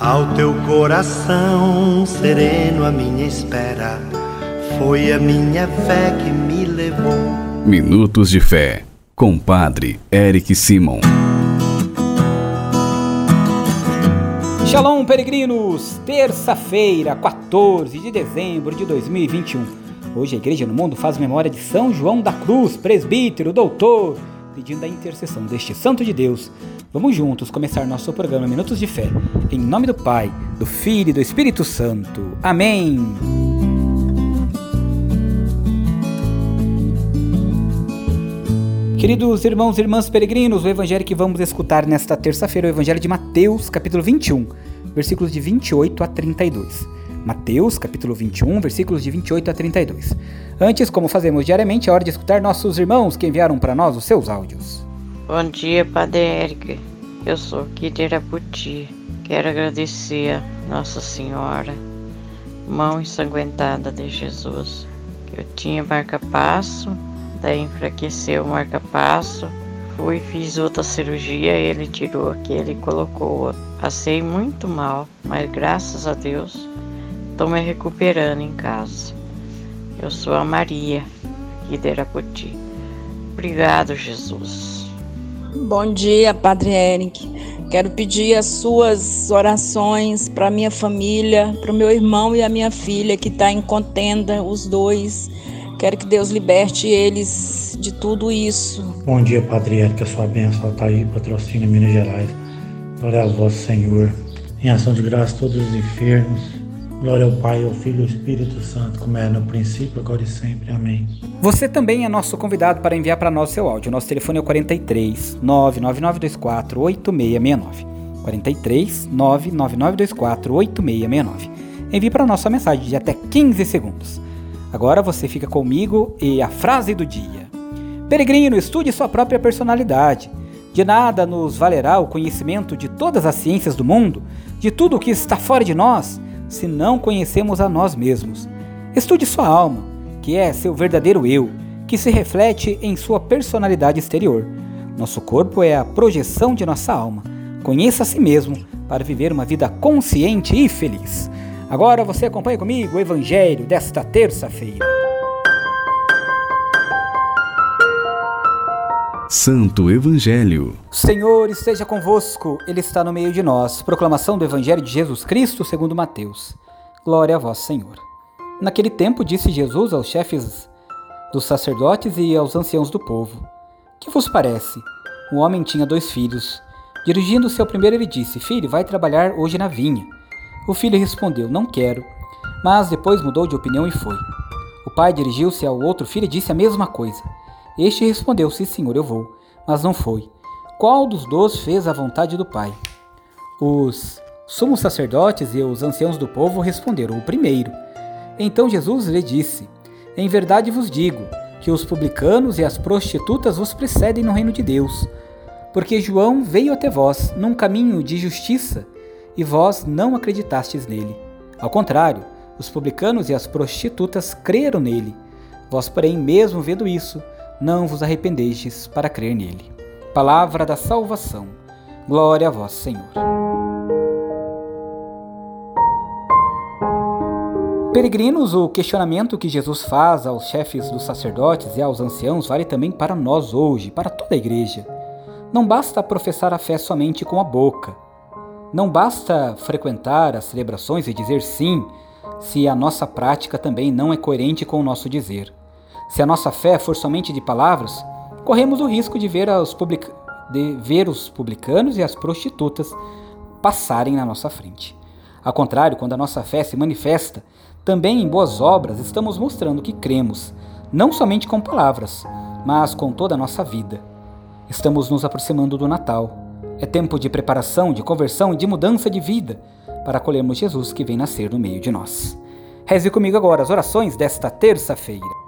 Ao teu coração sereno, a minha espera foi a minha fé que me levou. Minutos de Fé, com Padre Eric Simon. Shalom, peregrinos! Terça-feira, 14 de dezembro de 2021. Hoje a Igreja no Mundo faz memória de São João da Cruz, presbítero, doutor, pedindo a intercessão deste santo de Deus Vamos juntos começar nosso programa Minutos de Fé. Em nome do Pai, do Filho e do Espírito Santo. Amém. Queridos irmãos e irmãs peregrinos, o evangelho que vamos escutar nesta terça-feira é o evangelho de Mateus, capítulo 21, versículos de 28 a 32. Mateus, capítulo 21, versículos de 28 a 32. Antes, como fazemos diariamente, é hora de escutar nossos irmãos que enviaram para nós os seus áudios. Bom dia, Padre Érica. Eu sou Iraputi. Quero agradecer a Nossa Senhora, mão ensanguentada de Jesus. Eu tinha marca-passo, daí enfraqueceu o marca-passo. Fui, fiz outra cirurgia, ele tirou aquele e colocou. Passei muito mal, mas graças a Deus estou me recuperando em casa. Eu sou a Maria, aqui de. Obrigado, Jesus. Bom dia, Padre Eric. Quero pedir as suas orações para minha família, para o meu irmão e a minha filha que está em contenda, os dois. Quero que Deus liberte eles de tudo isso. Bom dia, Padre Eric. A sua bênção está aí, patrocina Minas Gerais. Glória a vós, Senhor. Em ação de graça, todos os enfermos, Glória ao Pai, ao Filho e ao Espírito Santo, como era no princípio, agora e sempre. Amém. Você também é nosso convidado para enviar para nós seu áudio. Nosso telefone é o 43 99924 8669. 43 99924 8669. Envie para nós sua mensagem de até 15 segundos. Agora você fica comigo e a frase do dia. Peregrino, estude sua própria personalidade. De nada nos valerá o conhecimento de todas as ciências do mundo, de tudo o que está fora de nós, se não conhecemos a nós mesmos. Estude sua alma, que é seu verdadeiro eu, que se reflete em sua personalidade exterior. Nosso corpo é a projeção de nossa alma. Conheça a si mesmo para viver uma vida consciente e feliz. Agora você acompanha comigo o Evangelho desta terça-feira. Santo Evangelho. Senhor esteja convosco, Ele está no meio de nós. Proclamação do Evangelho de Jesus Cristo segundo Mateus. Glória a vós, Senhor. Naquele tempo disse Jesus aos chefes dos sacerdotes e aos anciãos do povo: Que vos parece? Um homem tinha dois filhos. Dirigindo-se ao primeiro, ele disse: Filho, vai trabalhar hoje na vinha. O filho respondeu: Não quero. Mas depois mudou de opinião e foi. O pai dirigiu-se ao outro filho e disse a mesma coisa. Este respondeu: Sim, senhor, eu vou. Mas não foi. Qual dos dois fez a vontade do Pai? Os sumos sacerdotes e os anciãos do povo responderam: O primeiro. Então Jesus lhe disse: Em verdade vos digo que os publicanos e as prostitutas vos precedem no reino de Deus. Porque João veio até vós num caminho de justiça e vós não acreditastes nele. Ao contrário, os publicanos e as prostitutas creram nele. Vós, porém, mesmo vendo isso, não vos arrependestes para crer nele. Palavra da salvação. Glória a vós, Senhor. Peregrinos, o questionamento que Jesus faz aos chefes dos sacerdotes e aos anciãos vale também para nós hoje, para toda a igreja. Não basta professar a fé somente com a boca. Não basta frequentar as celebrações e dizer sim, se a nossa prática também não é coerente com o nosso dizer. Se a nossa fé for somente de palavras, corremos o risco de ver, public... de ver os publicanos e as prostitutas passarem na nossa frente. Ao contrário, quando a nossa fé se manifesta, também em boas obras estamos mostrando que cremos, não somente com palavras, mas com toda a nossa vida. Estamos nos aproximando do Natal. É tempo de preparação, de conversão e de mudança de vida para acolhermos Jesus que vem nascer no meio de nós. Reze comigo agora as orações desta terça-feira.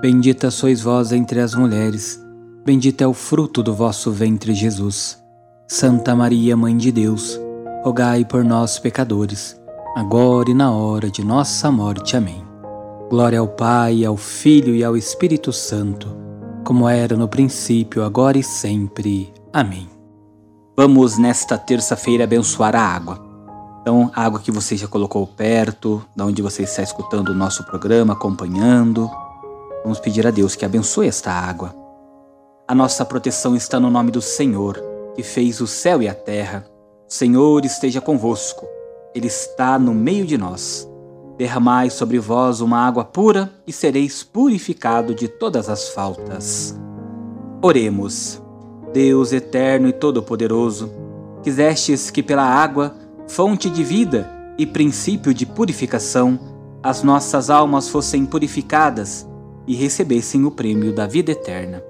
Bendita sois vós entre as mulheres, bendito é o fruto do vosso ventre, Jesus. Santa Maria, Mãe de Deus, rogai por nós, pecadores, agora e na hora de nossa morte. Amém. Glória ao Pai, ao Filho e ao Espírito Santo, como era no princípio, agora e sempre. Amém. Vamos nesta terça-feira abençoar a água. Então, a água que você já colocou perto, da onde você está escutando o nosso programa, acompanhando. Vamos pedir a Deus que abençoe esta água. A nossa proteção está no nome do Senhor, que fez o céu e a terra. O Senhor esteja convosco. Ele está no meio de nós. Derramai sobre vós uma água pura e sereis purificado de todas as faltas. Oremos. Deus eterno e todo-poderoso, quisestes que pela água fonte de vida e princípio de purificação, as nossas almas fossem purificadas e recebessem o prêmio da vida eterna.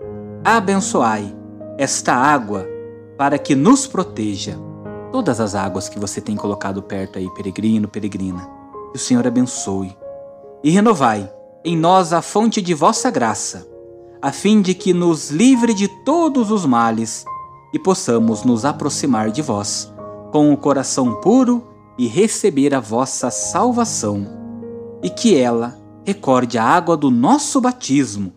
Abençoai esta água para que nos proteja. Todas as águas que você tem colocado perto aí, peregrino, peregrina, que o Senhor abençoe. E renovai em nós a fonte de vossa graça, a fim de que nos livre de todos os males e possamos nos aproximar de vós com o coração puro e receber a vossa salvação, e que ela recorde a água do nosso batismo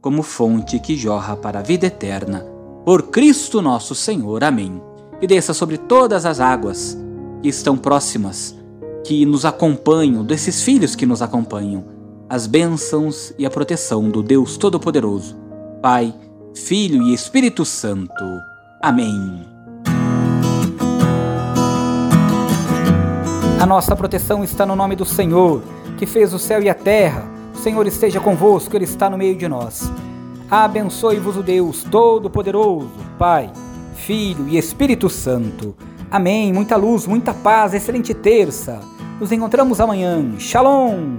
como fonte que jorra para a vida eterna. Por Cristo nosso Senhor. Amém. E desça sobre todas as águas que estão próximas, que nos acompanham, desses filhos que nos acompanham, as bênçãos e a proteção do Deus Todo-Poderoso, Pai, Filho e Espírito Santo. Amém. A nossa proteção está no nome do Senhor, que fez o céu e a terra. O Senhor esteja convosco, Ele está no meio de nós. Abençoe-vos o Deus Todo-Poderoso, Pai, Filho e Espírito Santo. Amém. Muita luz, muita paz, excelente terça. Nos encontramos amanhã. Shalom.